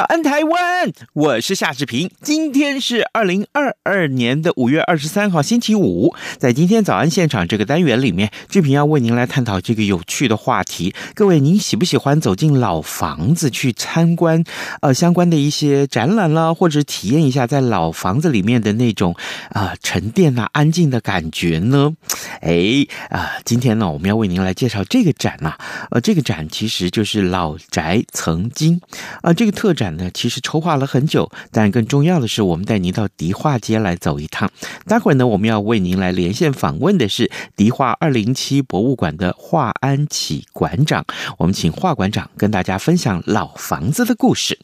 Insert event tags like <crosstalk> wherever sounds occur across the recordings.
早安，台湾！我是夏志平。今天是二零二二年的五月二十三号，星期五。在今天早安现场这个单元里面，志平要为您来探讨这个有趣的话题。各位，您喜不喜欢走进老房子去参观？呃，相关的一些展览啦，或者体验一下在老房子里面的那种啊、沉淀啊、安静的感觉呢？哎啊、今天呢，我们要为您来介绍这个展呐、呃，这个展其实就是老宅曾经啊、这个特。展呢，其实筹划了很久，但更重要的是，我们带您到迪化街来走一趟。待会儿呢，我们要为您来连线访问的是迪化二零七博物馆的华安启馆长。我们请华馆长跟大家分享老房子的故事。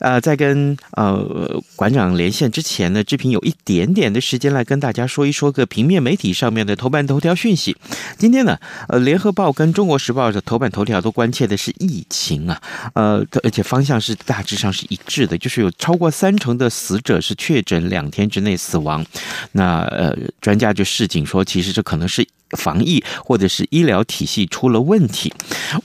呃，在跟呃馆长连线之前呢，志平有一点点的时间来跟大家说一说个平面媒体上面的头版头条讯息。今天呢，呃，联合报跟中国时报的头版头条都关切的是疫情啊，呃，而且方向是大。大致上是一致的，就是有超过三成的死者是确诊两天之内死亡。那呃，专家就示警说，其实这可能是防疫或者是医疗体系出了问题。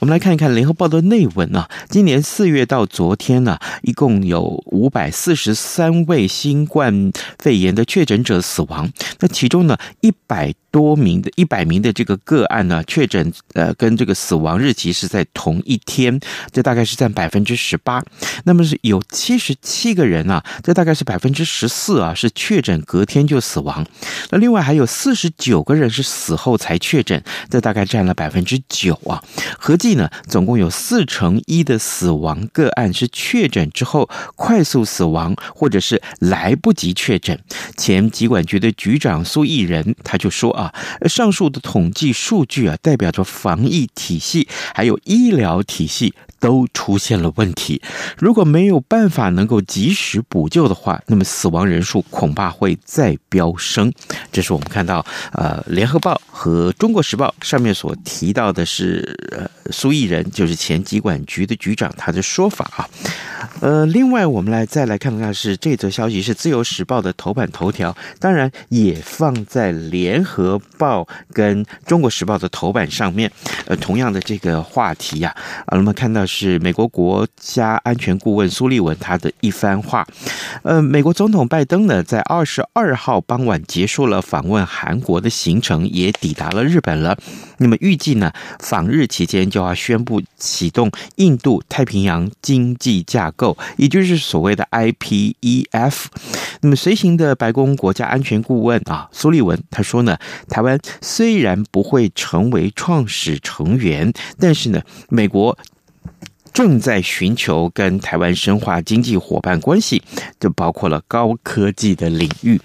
我们来看一看联合报的内文啊，今年四月到昨天呢，一共有五百四十三位新冠肺炎的确诊者死亡。那其中呢，一百多名的一百名的这个个案呢，确诊呃跟这个死亡日期是在同一天，这大概是占百分之十八。那么是有七十七个人啊，这大概是百分之十四啊，是确诊隔天就死亡。那另外还有四十九个人是死后才确诊，这大概占了百分之九啊。合计呢，总共有四成一的死亡个案是确诊之后快速死亡，或者是来不及确诊。前疾管局的局长苏益仁他就说啊。上述的统计数据啊，代表着防疫体系还有医疗体系都出现了问题。如果没有办法能够及时补救的话，那么死亡人数恐怕会再飙升。这是我们看到呃，《联合报》和《中国时报》上面所提到的是呃，苏益仁，就是前疾管局的局长，他的说法啊。呃，另外我们来再来看看是这则消息是《自由时报》的头版头条，当然也放在《联合报》跟《中国时报》的头版上面。呃，同样的这个话题呀，啊，那么看到是美国国家安全顾问苏利文他的一番话。呃，美国总统拜登呢，在二十二号傍晚结束了访问韩国的行程，也抵达了日本了。那么预计呢，访日期间就要宣布启动印度太平洋经济架构，也就是所谓的 IPEF。那么随行的白宫国家安全顾问啊，苏利文他说呢，台湾虽然不会成为创始成员，但是呢，美国。正在寻求跟台湾深化经济伙伴关系，就包括了高科技的领域。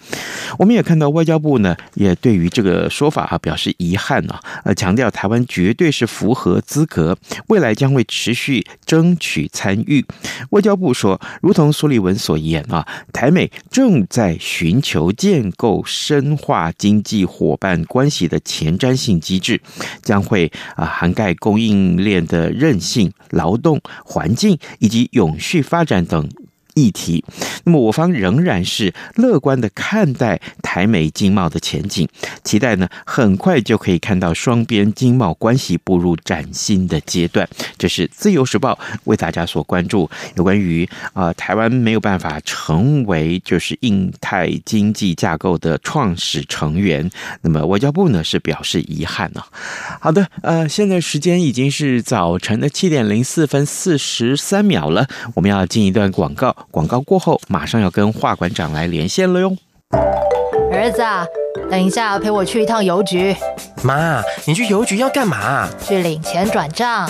我们也看到外交部呢，也对于这个说法啊表示遗憾啊，呃，强调台湾绝对是符合资格，未来将会持续争取参与。外交部说，如同苏利文所言啊，台美正在寻求建构深化经济伙伴关系的前瞻性机制，将会啊涵盖供应链的韧性、劳动。环境以及永续发展等。议题，那么我方仍然是乐观的看待台美经贸的前景，期待呢很快就可以看到双边经贸关系步入崭新的阶段。这是自由时报为大家所关注有关于啊、台湾没有办法成为就是印太经济架构的创始成员，那么外交部呢是表示遗憾呢、啊。好的，呃，现在时间已经是早晨的七点零四分四十三秒了，我们要进一段广告。广告过后，马上要跟华馆长来连线了哟。儿子啊，等一下陪我去一趟邮局。妈，你去邮局要干嘛？去领钱转账。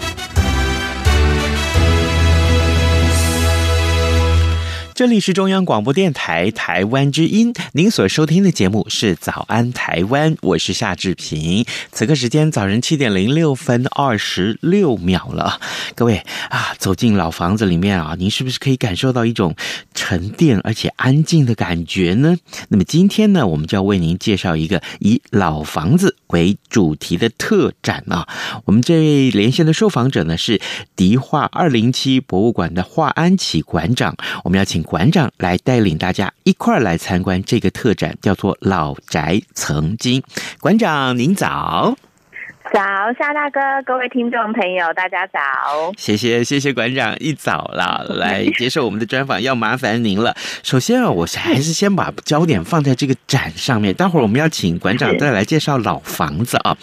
这里是中央广播电台台湾之音，您所收听的节目是《早安台湾》，我是夏志平。此刻时间早晨七点零六分二十六秒了，各位啊，走进老房子里面啊，您是不是可以感受到一种沉淀而且安静的感觉呢？那么今天呢，我们就要为您介绍一个以老房子为主题的特展啊。我们这位连线的受访者呢是迪化二零七博物馆的华安琪馆长，我们要请。馆长来带领大家一块儿来参观这个特展，叫做《老宅曾经》。馆长您早。早，夏大哥，各位听众朋友，大家早。谢谢，谢谢馆长一早了 <laughs> 来接受我们的专访，要麻烦您了。首先啊，我还是先把焦点放在这个展上面。待会儿我们要请馆长再来介绍老房子啊。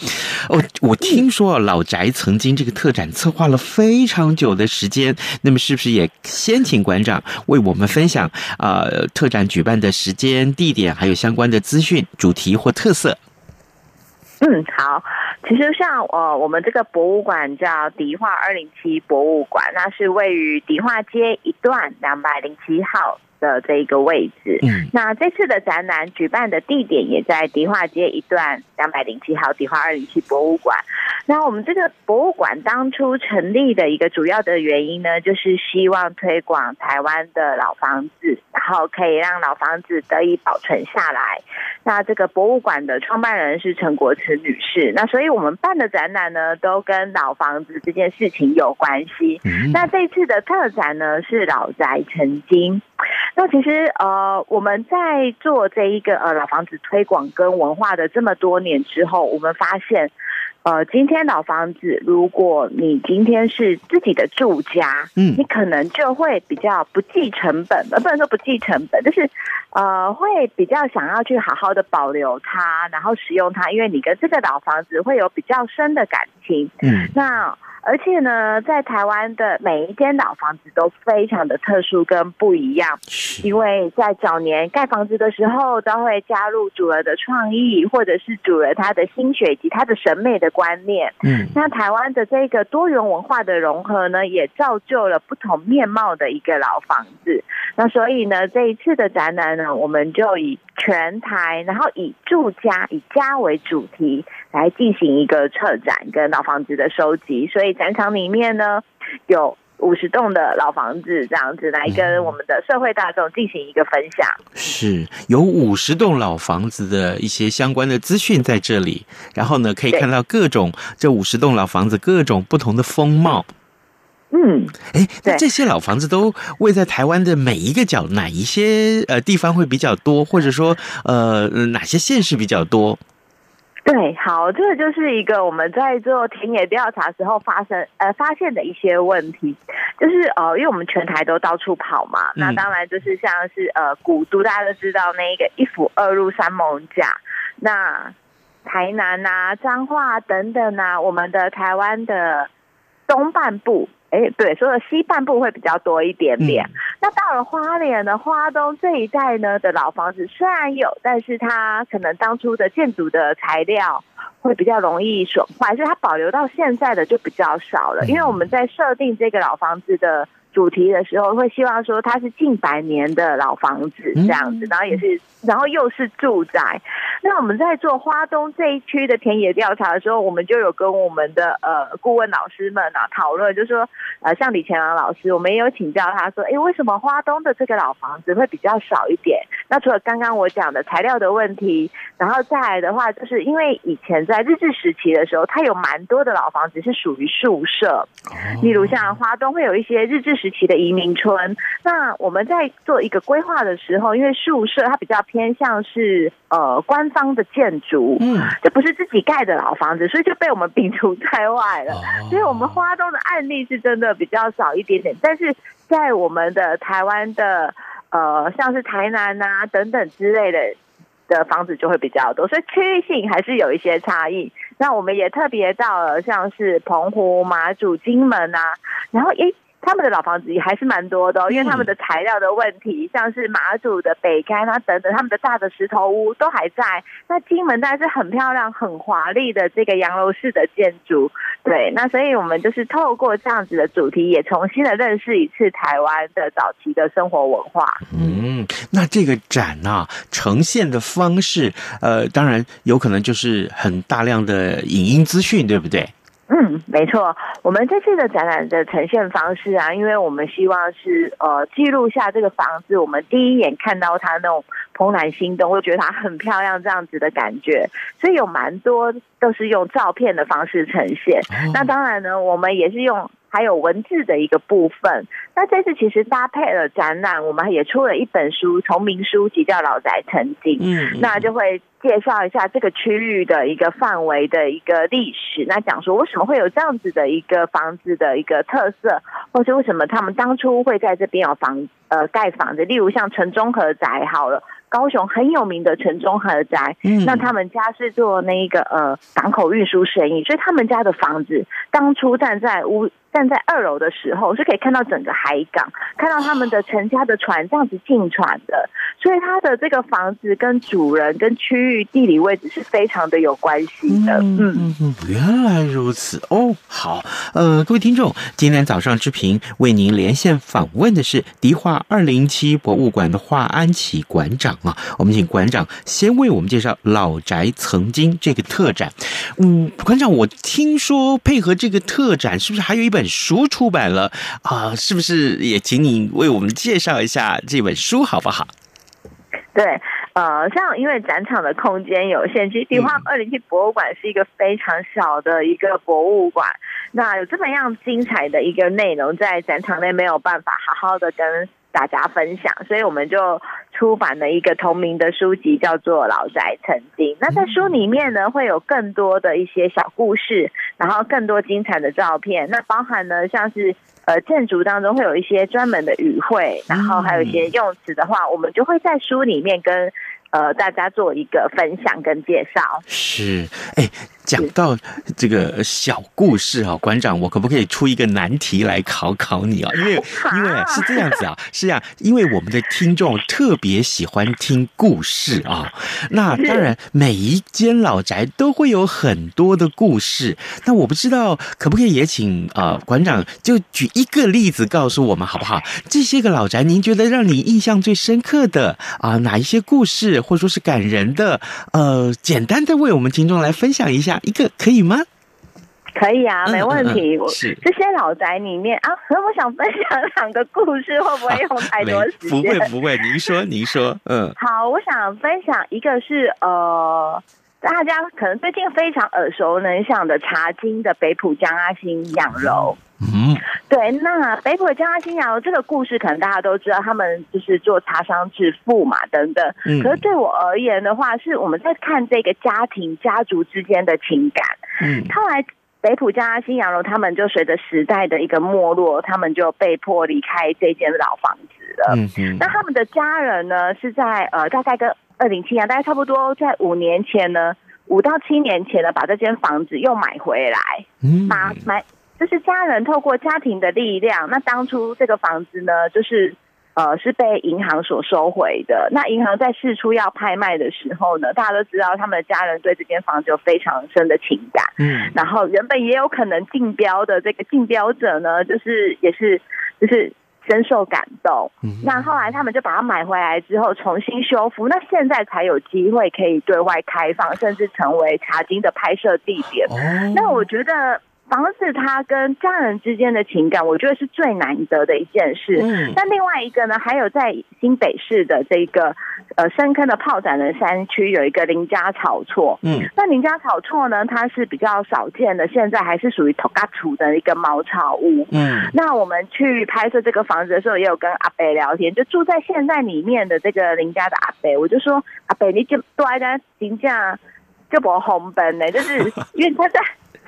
哦，我听说老宅曾经这个特展策划了非常久的时间，那么是不是也先请馆长为我们分享啊、呃？特展举办的时间、地点，还有相关的资讯、主题或特色？嗯，好。其实像呃，我们这个博物馆叫迪化二零七博物馆，那是位于迪化街一段两百零七号。的这一个位置，嗯，那这次的展览举办的地点也在迪化街一段两百零七号迪化二零七博物馆。那我们这个博物馆当初成立的一个主要的原因呢，就是希望推广台湾的老房子，然后可以让老房子得以保存下来。那这个博物馆的创办人是陈国慈女士，那所以我们办的展览呢，都跟老房子这件事情有关系。那这次的特展呢，是老宅成精。那其实呃，我们在做这一个呃老房子推广跟文化的这么多年之后，我们发现，呃，今天老房子，如果你今天是自己的住家，嗯，你可能就会比较不计成本，呃，不能说不计成本，就是呃，会比较想要去好好的保留它，然后使用它，因为你跟这个老房子会有比较深的感情，嗯，那。而且呢，在台湾的每一间老房子都非常的特殊跟不一样，因为在早年盖房子的时候，都会加入主人的创意，或者是主人他的心血以及他的审美的观念。嗯，那台湾的这个多元文化的融合呢，也造就了不同面貌的一个老房子。那所以呢，这一次的展览呢，我们就以全台，然后以住家以家为主题来进行一个策展跟老房子的收集，所以展场里面呢，有五十栋的老房子这样子来跟我们的社会大众进行一个分享。是有五十栋老房子的一些相关的资讯在这里，然后呢，可以看到各种这五十栋老房子各种不同的风貌。嗯，哎，那这些老房子都位在台湾的每一个角，哪一些呃地方会比较多，或者说呃哪些县市比较多？对，好，这个就是一个我们在做田野调查时候发生呃发现的一些问题，就是呃，因为我们全台都到处跑嘛，那当然就是像是呃古都大家都知道那一个一府二路三艋甲，那台南啊、彰化等等啊，我们的台湾的东半部。哎，对，说的西半部会比较多一点点。嗯、那到了花莲的，花东这一带呢的老房子虽然有，但是它可能当初的建筑的材料会比较容易损坏，所以它保留到现在的就比较少了。因为我们在设定这个老房子的。主题的时候会希望说它是近百年的老房子这样子，然后也是，然后又是住宅。那我们在做花东这一区的田野调查的时候，我们就有跟我们的呃顾问老师们啊讨论，就是说呃像李乾朗老师，我们也有请教他说，哎，为什么花东的这个老房子会比较少一点？那除了刚刚我讲的材料的问题，然后再来的话，就是因为以前在日治时期的时候，它有蛮多的老房子是属于宿舍，例如像花东会有一些日治时期的移民村。那我们在做一个规划的时候，因为宿舍它比较偏向是呃官方的建筑，嗯，就不是自己盖的老房子，所以就被我们摒除在外了。所以我们花东的案例是真的比较少一点点，但是在我们的台湾的呃像是台南啊等等之类的的房子就会比较多，所以区域性还是有一些差异。那我们也特别到了像是澎湖、马祖、金门啊，然后诶。他们的老房子也还是蛮多的哦，因为他们的材料的问题，像是马祖的北竿啊等等，他们的大的石头屋都还在。那金门当然是很漂亮、很华丽的这个洋楼式的建筑，对。那所以我们就是透过这样子的主题，也重新的认识一次台湾的早期的生活文化。嗯，那这个展啊，呈现的方式，呃，当然有可能就是很大量的影音资讯，对不对？嗯，没错，我们这次的展览的呈现方式啊，因为我们希望是呃记录下这个房子，我们第一眼看到它那种怦然心动，会觉得它很漂亮这样子的感觉，所以有蛮多都是用照片的方式呈现。那当然呢，我们也是用。还有文字的一个部分。那这次其实搭配了展览，我们也出了一本书，同名书籍叫《老宅曾经》。嗯，那就会介绍一下这个区域的一个范围的一个历史。那讲说为什么会有这样子的一个房子的一个特色，或是为什么他们当初会在这边有房呃盖房子。例如像城中和宅，好了，高雄很有名的城中和宅。嗯，那他们家是做那个呃港口运输生意，所以他们家的房子当初站在屋。站在二楼的时候，是可以看到整个海港，看到他们的陈家的船这样子进船的，所以他的这个房子跟主人跟区域地理位置是非常的有关系的。嗯嗯嗯，原来如此哦。好，呃，各位听众，今天早上之平为您连线访问的是迪化二零七博物馆的华安琪馆长啊。我们请馆长先为我们介绍《老宅曾经》这个特展。嗯，馆长，我听说配合这个特展，是不是还有一本？本书出版了啊，是不是也请你为我们介绍一下这本书好不好？对，呃，像因为展场的空间有限，其实迪化二零七博物馆是一个非常小的一个博物馆，那有这么样精彩的一个内容，在展场内没有办法好好的跟大家分享，所以我们就出版了一个同名的书籍，叫做《老宅曾经》。那在书里面呢，会有更多的一些小故事，然后更多精彩的照片。那包含呢，像是呃建筑当中会有一些专门的语汇，然后还有一些用词的话，我们就会在书里面跟呃大家做一个分享跟介绍。是，哎。讲到这个小故事啊，馆长，我可不可以出一个难题来考考你啊？因为因为是这样子啊，是啊，因为我们的听众特别喜欢听故事啊。那当然，每一间老宅都会有很多的故事。那我不知道可不可以也请啊馆长就举一个例子告诉我们好不好？这些个老宅，您觉得让你印象最深刻的啊哪一些故事，或者说是感人的？呃，简单的为我们听众来分享一下。一个可以吗？可以啊，没问题。嗯嗯嗯、是这些老宅里面啊，可 <laughs> 我想分享两个故事，会不会用太多时间？不会不会，您说您说，嗯。好，我想分享一个是呃，大家可能最近非常耳熟能详的茶金的北浦江阿星养柔。嗯，对，那北浦江阿新洋楼这个故事，可能大家都知道，他们就是做茶商致富嘛，等等。嗯，可是对我而言的话，是我们在看这个家庭家族之间的情感。嗯，后来北浦江阿新洋楼，他们就随着时代的一个没落，他们就被迫离开这间老房子了。嗯嗯，那他们的家人呢，是在呃，大概跟二零七年，大概差不多在五年前呢，五到七年前呢，把这间房子又买回来。嗯，买买。就是家人透过家庭的力量，那当初这个房子呢，就是呃是被银行所收回的。那银行在释出要拍卖的时候呢，大家都知道他们的家人对这间房子有非常深的情感。嗯，然后原本也有可能竞标的这个竞标者呢，就是也是就是。深受感动，那后来他们就把它买回来之后重新修复，那现在才有机会可以对外开放，甚至成为茶经的拍摄地点。那我觉得。房子他跟家人之间的情感，我觉得是最难得的一件事。嗯，那另外一个呢，还有在新北市的这个呃深坑的炮展的山区有一个林家草厝。嗯，那林家草厝呢，它是比较少见的，现在还是属于土埆厝的一个茅草屋。嗯，那我们去拍摄这个房子的时候，也有跟阿北聊天，就住在现在里面的这个林家的阿北，我就说阿北，你就住在林家就不红本呢，就是因为他在。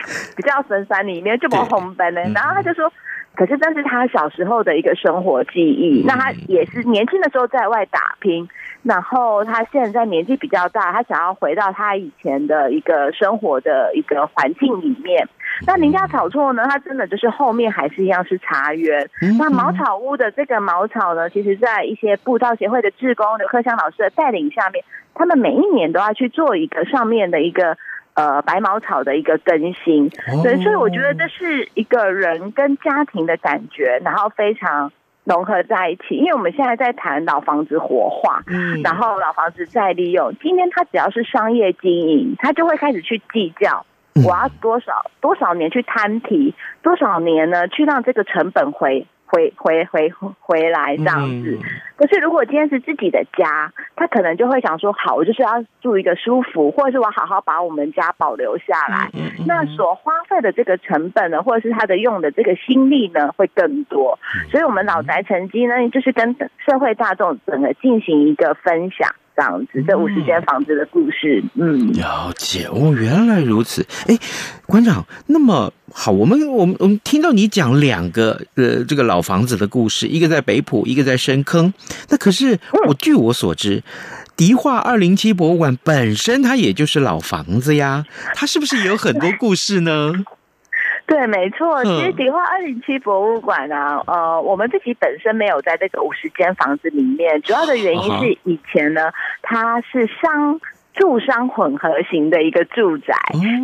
<laughs> 比较深山里面就不红本呢，然后他就说，可是这是他小时候的一个生活记忆。那他也是年轻的时候在外打拼，然后他现在年纪比较大，他想要回到他以前的一个生活的一个环境里面。那林家草厝呢，它真的就是后面还是一样是茶园。那茅草屋的这个茅草呢，其实在一些步道协会的志工刘克香老师的带领下面，他们每一年都要去做一个上面的一个。呃，白茅草的一个更新，对，所以我觉得这是一个人跟家庭的感觉，然后非常融合在一起。因为我们现在在谈老房子活化，嗯，然后老房子再利用。今天他只要是商业经营，他就会开始去计较，我要多少多少年去摊提，多少年呢，去让这个成本回。回回回回来这样子，可是如果今天是自己的家，他可能就会想说：好，我就是要住一个舒服，或者是我好好把我们家保留下来。那所花费的这个成本呢，或者是他的用的这个心力呢，会更多。所以，我们老宅成绩呢，就是跟社会大众整个进行一个分享。这样子，这五十间房子的故事，嗯，了解哦，原来如此。哎，馆长，那么好，我们我们我们听到你讲两个呃这个老房子的故事，一个在北埔，一个在深坑。那可是我据我所知，迪化二零七博物馆本身它也就是老房子呀，它是不是也有很多故事呢？对，没错。其实迪化二零七博物馆啊，呃，我们自己本身没有在这个五十间房子里面，主要的原因是以前呢，它是商住商混合型的一个住宅，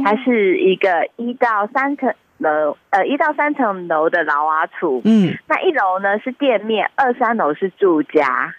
它是一个一到三层楼，呃，一到三层楼的老瓦厝。嗯，那一楼呢是店面，二三楼是住家。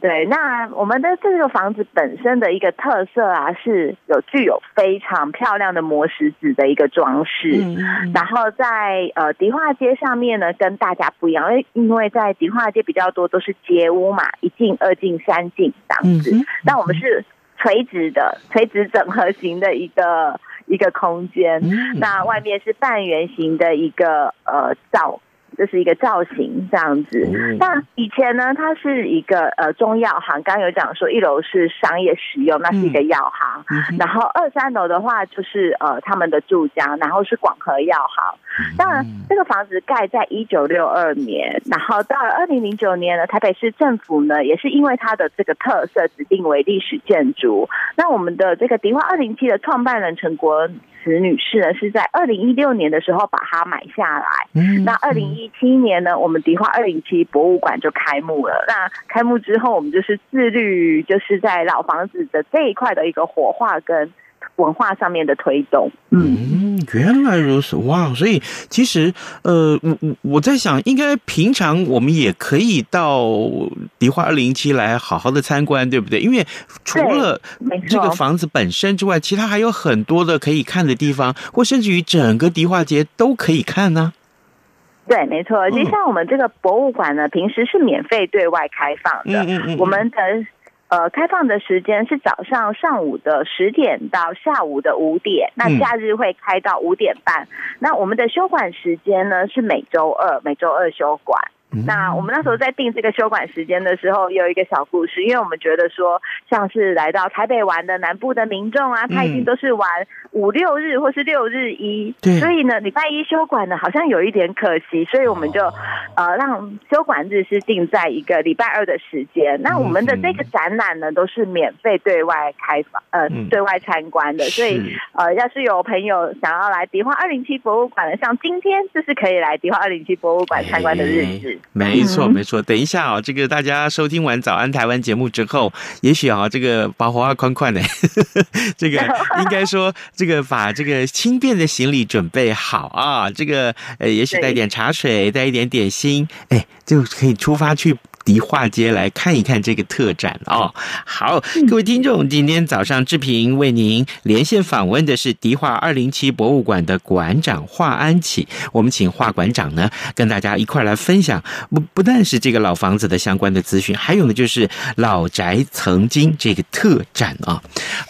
对，那我们的这个房子本身的一个特色啊，是有具有非常漂亮的磨石子的一个装饰。嗯，然后在呃迪化街上面呢，跟大家不一样，因为因为在迪化街比较多都是街屋嘛，一进、二进、三进这样子。那我们是垂直的、垂直整合型的一个一个空间。那外面是半圆形的一个呃造。这是一个造型这样子。那以前呢，它是一个呃中药行，刚刚有讲说一楼是商业使用，那是一个药行。然后二三楼的话就是呃他们的住家，然后是广和药行。当然，这个房子盖在一九六二年，然后到了二零零九年呢，台北市政府呢也是因为它的这个特色指定为历史建筑。那我们的这个迪化二零七的创办人陈国慈女士呢，是在二零一六年的时候把它买下来。嗯，那二零一七年呢，我们迪化二零七博物馆就开幕了。那开幕之后，我们就是致力于，就是在老房子的这一块的一个活化跟文化上面的推动。嗯。原来如此，哇！所以其实，呃，我我我在想，应该平常我们也可以到迪化二零七来好好的参观，对不对？因为除了这个房子本身之外，其他还有很多的可以看的地方，或甚至于整个迪化街都可以看呢、啊。对，没错。其实像我们这个博物馆呢，平时是免费对外开放的。嗯嗯嗯。我们的。呃，开放的时间是早上上午的十点到下午的五点，那假日会开到五点半。那我们的休馆时间呢是每周二，每周二休馆。那我们那时候在定这个休馆时间的时候，有一个小故事，因为我们觉得说，像是来到台北玩的南部的民众啊，他一定都是玩五六日或是六日一，所以呢，礼拜一休馆呢好像有一点可惜，所以我们就呃让休馆日是定在一个礼拜二的时间。那我们的这个展览呢都是免费对外开放，呃，对外参观的，所以呃，要是有朋友想要来迪化二零七博物馆的，像今天就是可以来迪化二零七博物馆参观的日子。没错，没错。等一下啊、哦，这个大家收听完《早安台湾》节目之后，也许啊、哦，这个把火啊宽宽的，<laughs> 这个应该说，这个把这个轻便的行李准备好啊，这个呃，也许带点茶水，带一点点心，哎，就可以出发去。迪化街来看一看这个特展哦。好，各位听众，今天早上志平为您连线访问的是迪化二零七博物馆的馆长华安启。我们请华馆长呢跟大家一块来分享，不不但是这个老房子的相关的资讯，还有呢就是老宅曾经这个特展啊。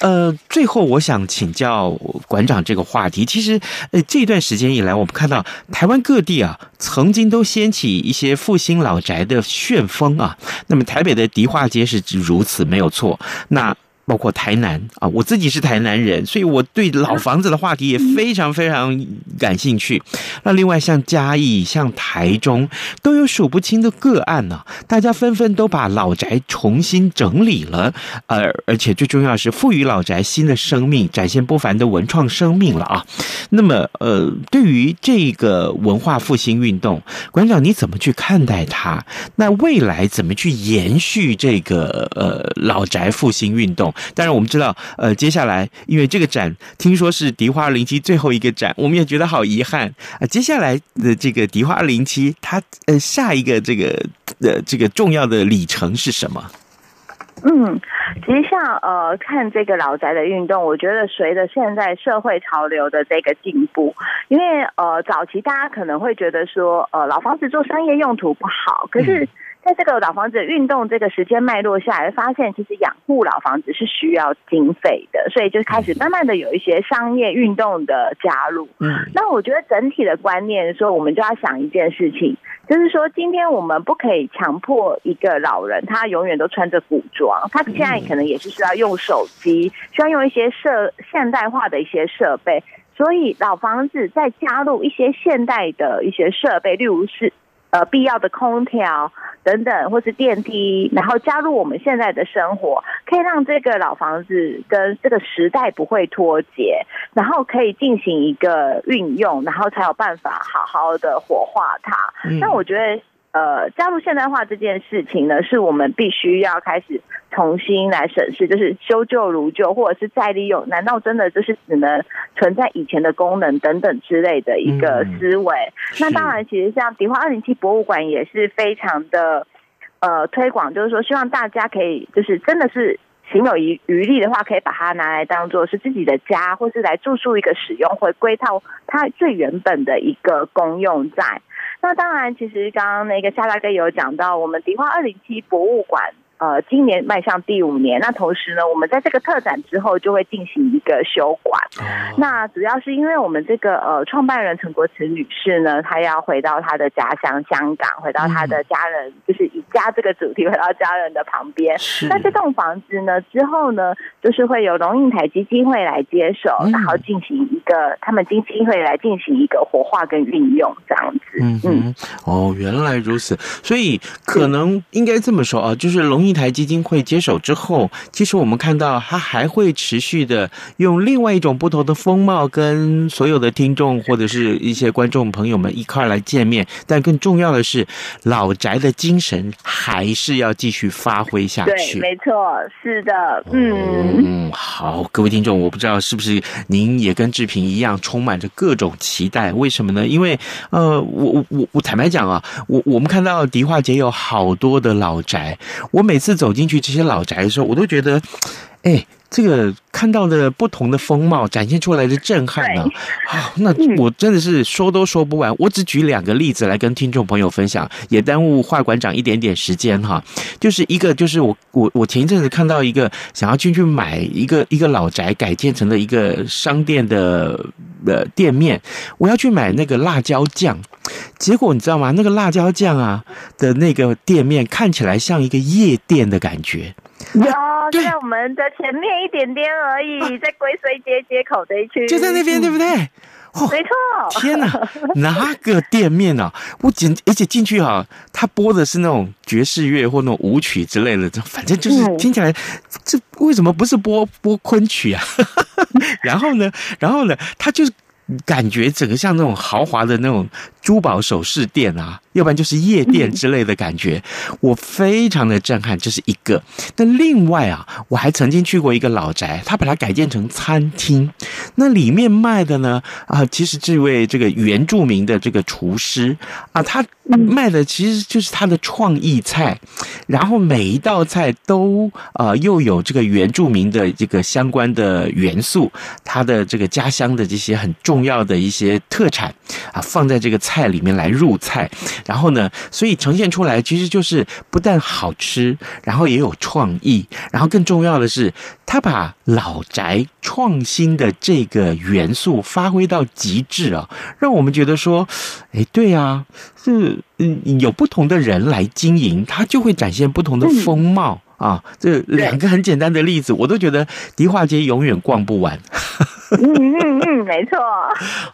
呃，最后我想请教馆长这个话题，其实呃这段时间以来，我们看到台湾各地啊曾经都掀起一些复兴老宅的旋风。啊，那么台北的迪化街是如此没有错，那。包括台南啊，我自己是台南人，所以我对老房子的话题也非常非常感兴趣。那另外像嘉义、像台中，都有数不清的个案呢、啊。大家纷纷都把老宅重新整理了，而而且最重要是赋予老宅新的生命，展现不凡的文创生命了啊。那么呃，对于这个文化复兴运动，馆长你怎么去看待它？那未来怎么去延续这个呃老宅复兴运动？当然，我们知道，呃，接下来因为这个展听说是迪化二零七最后一个展，我们也觉得好遗憾啊。接下来的这个迪化二零七，它呃下一个这个呃这个重要的里程是什么？嗯，其实像呃看这个老宅的运动，我觉得随着现在社会潮流的这个进步，因为呃早期大家可能会觉得说，呃老房子做商业用途不好，可是。嗯在这个老房子运动这个时间脉络下来，发现其实养护老房子是需要经费的，所以就开始慢慢的有一些商业运动的加入。嗯，那我觉得整体的观念说，我们就要想一件事情，就是说今天我们不可以强迫一个老人，他永远都穿着古装，他现在可能也是需要用手机，需要用一些设现代化的一些设备，所以老房子再加入一些现代的一些设备，例如是。呃，必要的空调等等，或是电梯，然后加入我们现在的生活，可以让这个老房子跟这个时代不会脱节，然后可以进行一个运用，然后才有办法好好的火化它。那、嗯、我觉得。呃，加入现代化这件事情呢，是我们必须要开始重新来审视，就是修旧如旧，或者是再利用。难道真的就是只能存在以前的功能等等之类的一个思维？嗯、那当然，其实像迪化二零七博物馆也是非常的呃推广，就是说希望大家可以，就是真的是行有余余力的话，可以把它拿来当做是自己的家，或是来住宿一个使用，回归到它最原本的一个功用在。那当然，其实刚刚那个夏大哥有讲到，我们迪化二零七博物馆。呃，今年迈向第五年，那同时呢，我们在这个特展之后就会进行一个休馆。Oh. 那主要是因为我们这个呃创办人陈国慈女士呢，她要回到她的家乡香港，回到她的家人，嗯、就是以家这个主题回到家人的旁边。那这栋房子呢，之后呢，就是会由龙应台基金会来接手，嗯、然后进行一个他们基金会来进行一个活化跟运用这样子。嗯嗯，哦，原来如此，所以可能应该这么说啊，就是龙应。一台基金会接手之后，其实我们看到它还会持续的用另外一种不同的风貌，跟所有的听众或者是一些观众朋友们一块来见面。但更重要的是，老宅的精神还是要继续发挥下去。对，没错，是的，嗯嗯，好，各位听众，我不知道是不是您也跟志平一样，充满着各种期待？为什么呢？因为呃，我我我坦白讲啊，我我们看到迪化街有好多的老宅，我每。每次走进去这些老宅的时候，我都觉得，哎，这个看到的不同的风貌展现出来的震撼呢，啊，那我真的是说都说不完。我只举两个例子来跟听众朋友分享，也耽误华馆长一点点时间哈。就是一个，就是我我我前一阵子看到一个想要进去买一个一个老宅改建成了一个商店的呃店面，我要去买那个辣椒酱。结果你知道吗？那个辣椒酱啊的那个店面看起来像一个夜店的感觉，有在我们的前面一点点而已，在归绥街街口这一区，就在那边，对不对？哦，没错。天哪，<laughs> 哪个店面啊？我进而且进去啊，他播的是那种爵士乐或那种舞曲之类的，反正就是听起来，这为什么不是播播昆曲啊？<laughs> 然后呢，然后呢，他就是。感觉整个像那种豪华的那种珠宝首饰店啊，要不然就是夜店之类的感觉，我非常的震撼。这是一个。那另外啊，我还曾经去过一个老宅，他把它改建成餐厅，那里面卖的呢啊，其实这位这个原住民的这个厨师啊，他卖的其实就是他的创意菜，然后每一道菜都呃又有这个原住民的这个相关的元素，他的这个家乡的这些很重要的一些特产啊，放在这个菜里面来入菜，然后呢，所以呈现出来其实就是不但好吃，然后也有创意，然后更重要的是，他把老宅创新的这个元素发挥到极致啊，让我们觉得说，哎，对啊，是嗯，有不同的人来经营，它就会展现不同的风貌。啊，这两个很简单的例子，我都觉得迪化街永远逛不完。<laughs> <laughs> 嗯嗯嗯，没错。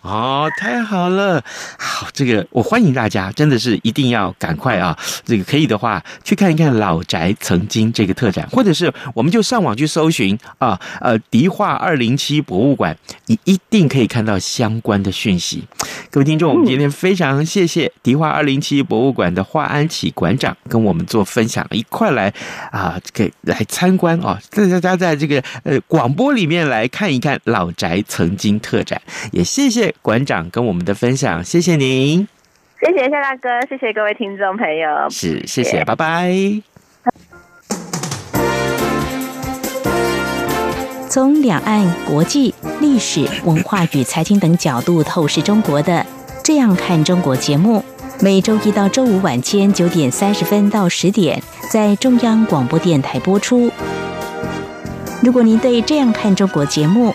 哦，太好了，好，这个我欢迎大家，真的是一定要赶快啊！这个可以的话，去看一看老宅曾经这个特展，或者是我们就上网去搜寻啊，呃，迪化二零七博物馆，你一定可以看到相关的讯息。各位听众，我们今天非常谢谢迪化二零七博物馆的华安启馆长跟我们做分享，一块来啊，给来参观啊，大家在这个呃广播里面来看一看老宅。来曾经特展，也谢谢馆长跟我们的分享，谢谢您，谢谢夏大哥，谢谢各位听众朋友，是谢谢，拜拜。从两岸、国际、历史、文化与财经等角度透视中国的《这样看中国》节目，每周一到周五晚间九点三十分到十点，在中央广播电台播出。如果您对《这样看中国》节目，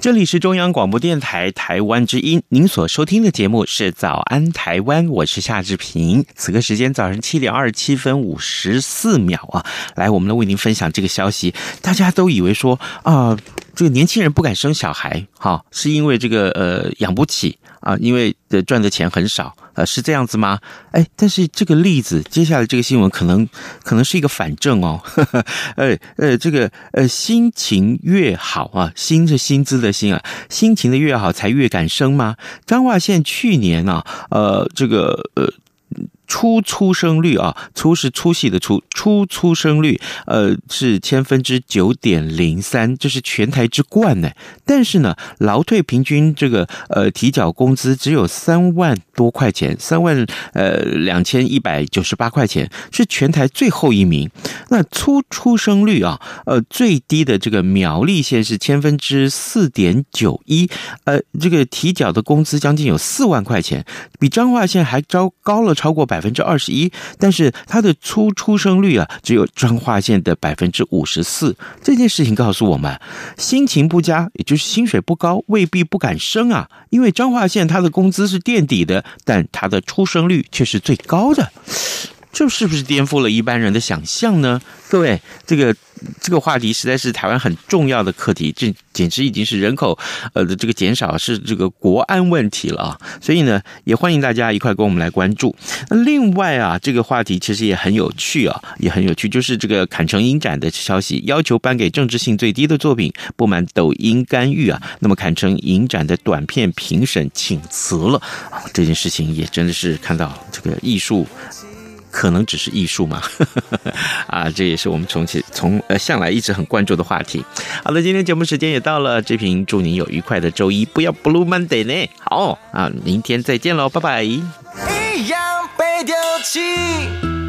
这里是中央广播电台台湾之音，您所收听的节目是《早安台湾》，我是夏志平。此刻时间早上七点二十七分五十四秒啊，来，我们来为您分享这个消息。大家都以为说啊、这个年轻人不敢生小孩，哈，是因为这个呃养不起啊，因为的赚的钱很少。呃，是这样子吗？哎，但是这个例子，接下来这个新闻可能可能是一个反证哦。呵呵呃呃，这个呃，心情越好啊，薪是薪资的薪啊，心情的越好才越敢生吗？彰化县去年啊，呃，这个呃。初出生率啊，粗是粗细的粗，初出生率呃是千分之九点零三，这是全台之冠呢。但是呢，劳退平均这个呃提缴工资只有三万多块钱，三万呃两千一百九十八块钱，是全台最后一名。那初出生率啊，呃最低的这个苗栗县是千分之四点九一，呃这个提缴的工资将近有四万块钱，比彰化县还高高了超过百。百分之二十一，但是它的出出生率啊，只有彰化县的百分之五十四。这件事情告诉我们，心情不佳，也就是薪水不高，未必不敢升啊。因为彰化县它的工资是垫底的，但它的出生率却是最高的。这是不是颠覆了一般人的想象呢？各位，这个。这个话题实在是台湾很重要的课题，这简直已经是人口呃的这个减少，是这个国安问题了啊！所以呢，也欢迎大家一块跟我们来关注。那另外啊，这个话题其实也很有趣啊，也很有趣，就是这个坎城影展的消息，要求颁给政治性最低的作品，不满抖音干预啊。那么坎城影展的短片评审请辞了啊，这件事情也真的是看到这个艺术。可能只是艺术吗？<laughs> 啊，这也是我们从其从呃向来一直很关注的话题。好了，今天节目时间也到了，这瓶祝您有愉快的周一，不要 Blue Monday 呢。好啊，明天再见喽，拜拜。一样被丢弃